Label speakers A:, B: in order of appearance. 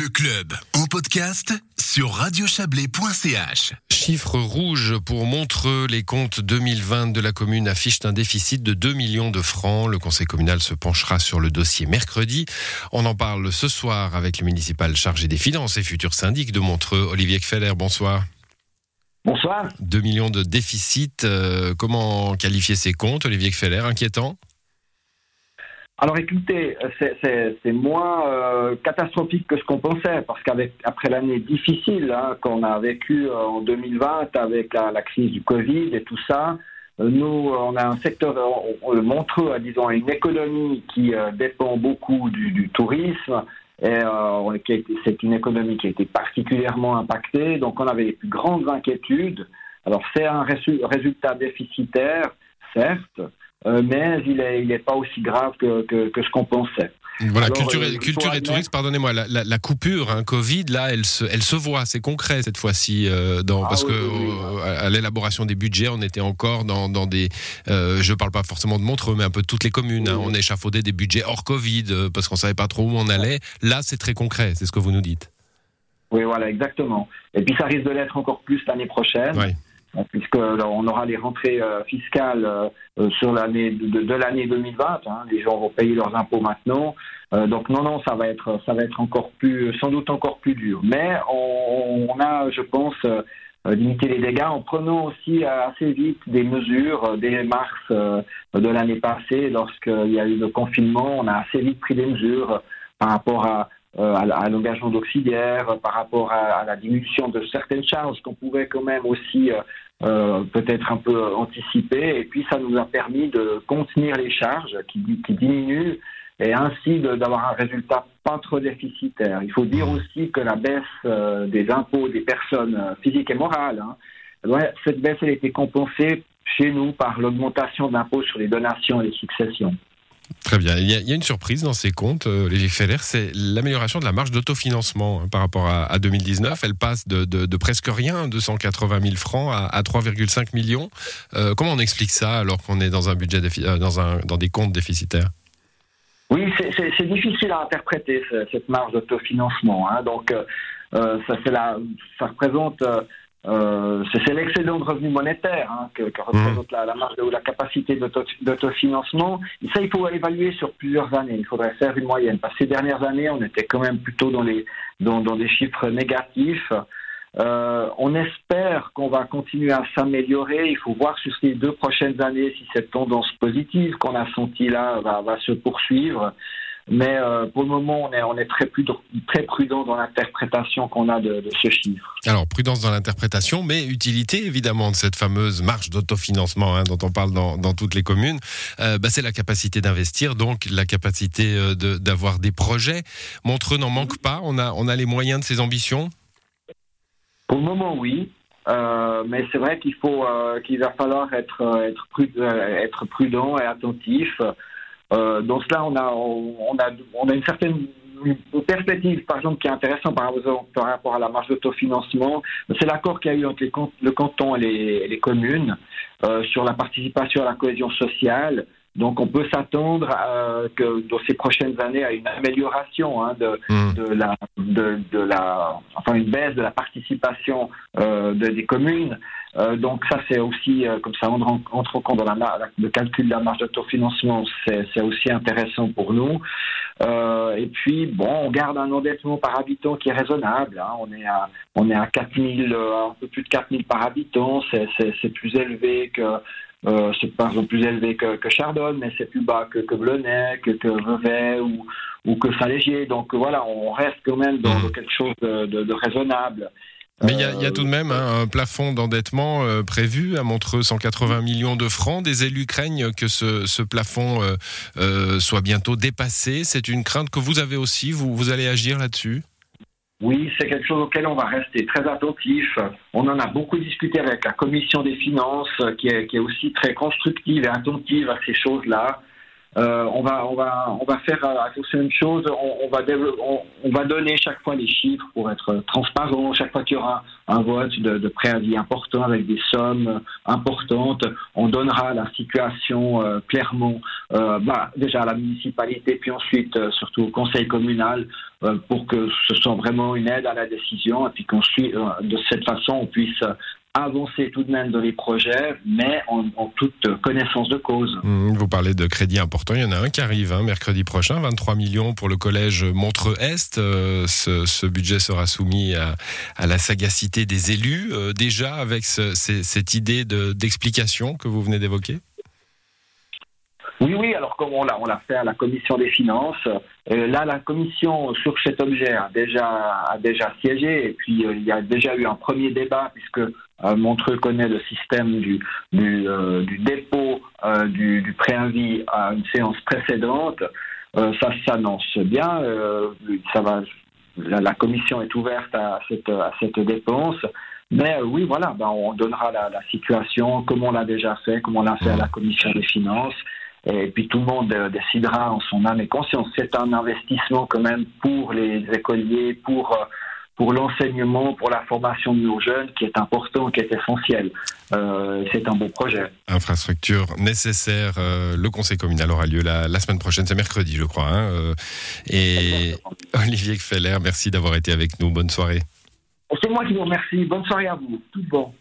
A: Le club en podcast sur radiochablais.ch.
B: Chiffre rouge pour Montreux. Les comptes 2020 de la commune affichent un déficit de 2 millions de francs. Le conseil communal se penchera sur le dossier mercredi. On en parle ce soir avec le municipal chargé des finances et futur syndic de Montreux, Olivier Kfeller. Bonsoir.
C: Bonsoir.
B: 2 millions de déficit. Euh, comment qualifier ces comptes, Olivier Kfeller? Inquiétant?
C: Alors écoutez, c'est moins euh, catastrophique que ce qu'on pensait, parce qu'avec après l'année difficile hein, qu'on a vécue euh, en 2020 avec la, crise du Covid et tout ça, euh, nous, on a un secteur, le Montreux, disons, une économie qui dépend beaucoup du, tourisme, et c'est une économie qui a été particulièrement impactée, donc on avait les plus grandes inquiétudes. Alors c'est un résultat déficitaire, certes, euh, mais il n'est il est pas aussi grave que, que, que ce qu'on pensait.
B: Voilà, culture, et, euh, culture et tourisme, pardonnez-moi, la, la, la, coupure, hein, Covid, là, elle se, elle se voit, c'est concret cette fois-ci, euh, dans, ah parce que à l'élaboration des budgets, on était encore dans, dans des, euh, je parle pas forcément de Montreux, mais un peu de toutes les communes, hein, on échafaudait des budgets hors Covid parce qu'on savait pas trop où on allait. Là, c'est très concret, c'est ce que vous nous dites.
C: Oui, voilà, exactement. Et puis ça risque de l'être encore plus l'année prochaine. Puisque on aura les rentrées euh, fiscales euh, sur l'année de, l'année 2020. Hein. les gens vont payer leurs impôts maintenant. Euh, donc non, non, ça va être, ça va être encore plus, sans doute encore plus dur. Mais on, a, je pense, limité les dégâts en prenant aussi assez vite des mesures dès mars de l'année passée, lorsqu'il y a eu le confinement, on a assez vite pris des mesures par rapport à euh, à, l'engagement d'auxiliaires, euh, par rapport à, la diminution de certaines charges qu'on pouvait quand même aussi euh, peut-être un peu anticiper. Et puis ça nous a permis de contenir les charges qui, diminuent et ainsi d'avoir un résultat pas trop déficitaire. Il faut dire aussi que la baisse des impôts des personnes physiques et morales, hein, cette baisse elle a été compensée chez nous par l'augmentation d'impôts sur les donations et les successions.
B: Très bien. Il y, a, une surprise dans ces comptes, euh, c'est l'amélioration de la marge d'autofinancement hein, par rapport à, 2019. Elle passe de, presque rien, 280 000 francs, à, 3,5 millions. Euh, comment on explique ça alors qu'on est dans un budget euh, dans, des comptes déficitaires?
C: Oui, c'est difficile à interpréter cette marge d'autofinancement. Hein. Donc, la, ça représente euh, c'est l'excédent de revenus monétaires hein, que, représente mmh. la, marge ou la capacité d'autofinancement. Et ça, il faut l'évaluer sur plusieurs années. Il faudrait faire une moyenne. Parce que ces dernières années, on était quand même plutôt dans, les, dans, dans des chiffres négatifs. Euh, on espère qu'on va continuer à s'améliorer. Il faut voir sur ces deux prochaines années si cette tendance positive qu'on a sentie là va, va se poursuivre. Mais euh, pour le moment, on est, on est très, prudent, très prudent dans l'interprétation qu'on a de, de, ce chiffre.
B: Alors, prudence dans l'interprétation, mais utilité évidemment de cette fameuse marge d'autofinancement hein, dont on parle dans, dans toutes les communes. Euh, bah, c'est la capacité d'investir, donc la capacité euh, d'avoir des projets. Montreux n'en manque pas. On a, on a les moyens de ses ambitions?
C: Pour le moment, oui. Euh, mais c'est vrai qu'il faut euh, qu'il va falloir être être prudent, être prudent et attentif. Euh, dans cela, on a, on, a, on a une certaine perspective, par exemple, qui est intéressante par, rapport à la marge d'autofinancement, c'est l'accord qu'il y a eu entre les, le canton et les, les communes euh, sur la participation à la cohésion sociale. Donc on peut s'attendre euh, que dans ces prochaines années à une amélioration hein, de, mmh. de, la, de, de, la, enfin une baisse de la participation euh, des communes. Euh, donc ça c'est aussi euh, comme ça on entre en compte dans la, le calcul de la marge d'autofinancement, c'est aussi intéressant pour nous. Euh, et puis bon, on garde un endettement par habitant qui est raisonnable. Hein. On est à on est à 4000, un peu plus de 4000 par habitant. C'est plus élevé que euh, c'est par exemple plus élevé que, que Chardonne, mais c'est plus bas que, que Blonay, que, que Vevey ou, ou que Saint-Légier. Donc voilà, on reste quand même dans mmh. quelque chose de, de, de raisonnable.
B: Mais il y, y, a tout de même un plafond d'endettement euh, prévu à Montreux, 180 millions de francs. Des élus craignent que ce, ce plafond euh, euh, soit bientôt dépassé. C'est une crainte que vous avez aussi. Vous, vous allez agir là-dessus?
C: Oui, c'est quelque chose auquel on va rester très attentif. On en a beaucoup discuté avec la commission des finances, qui est, qui est aussi très constructive et attentive à ces choses-là. Euh, on va on va on va faire attention à chose. On, on va on, on, va donner chaque fois les chiffres pour être transparent. Chaque fois qu'il y aura un vote de, de, préavis important avec des sommes importantes, on donnera la situation euh, clairement bah, déjà à la municipalité, puis ensuite surtout au conseil communal, pour que ce soit vraiment une aide à la décision, et puis qu'on de cette façon on puisse avancer tout de même dans les projets, mais en, toute connaissance de cause.
B: Mmh, vous parlez de crédits importants, il y en a un qui arrive hein, mercredi prochain, 23 millions pour le collège Montreux-Est. Euh, ce, budget sera soumis à, la sagacité des élus, euh, déjà avec cette idée d'explication que vous venez d'évoquer?
C: Oui, oui, alors comme on l'a, on l'a fait à la commission des finances, euh, là la commission sur cet objet a déjà, a déjà siégé et puis il y a déjà eu un premier débat puisque euh, Montreux connaît le système du, du, euh, dépôt euh, du, du, préavis à une séance précédente. ça s'annonce bien. ça va, la, commission est ouverte à cette, à cette dépense. Mais oui, voilà, ben, on donnera la, la, situation comme on l'a déjà fait, comme on l'a fait à la commission des finances. Et puis tout le monde décidera en son âme et conscience. C'est un investissement quand même pour les écoliers, pour pour l'enseignement, pour la formation de nos jeunes, qui est important, qui est essentiel. Euh, c'est un beau projet.
B: Infrastructure nécessaire. Euh, le conseil communal aura lieu la, semaine prochaine, c'est mercredi, je crois. Hein, euh, et Olivier Feller, merci d'avoir été avec nous. Bonne soirée.
C: C'est moi qui vous remercie. Bonne soirée à vous. Tout bon.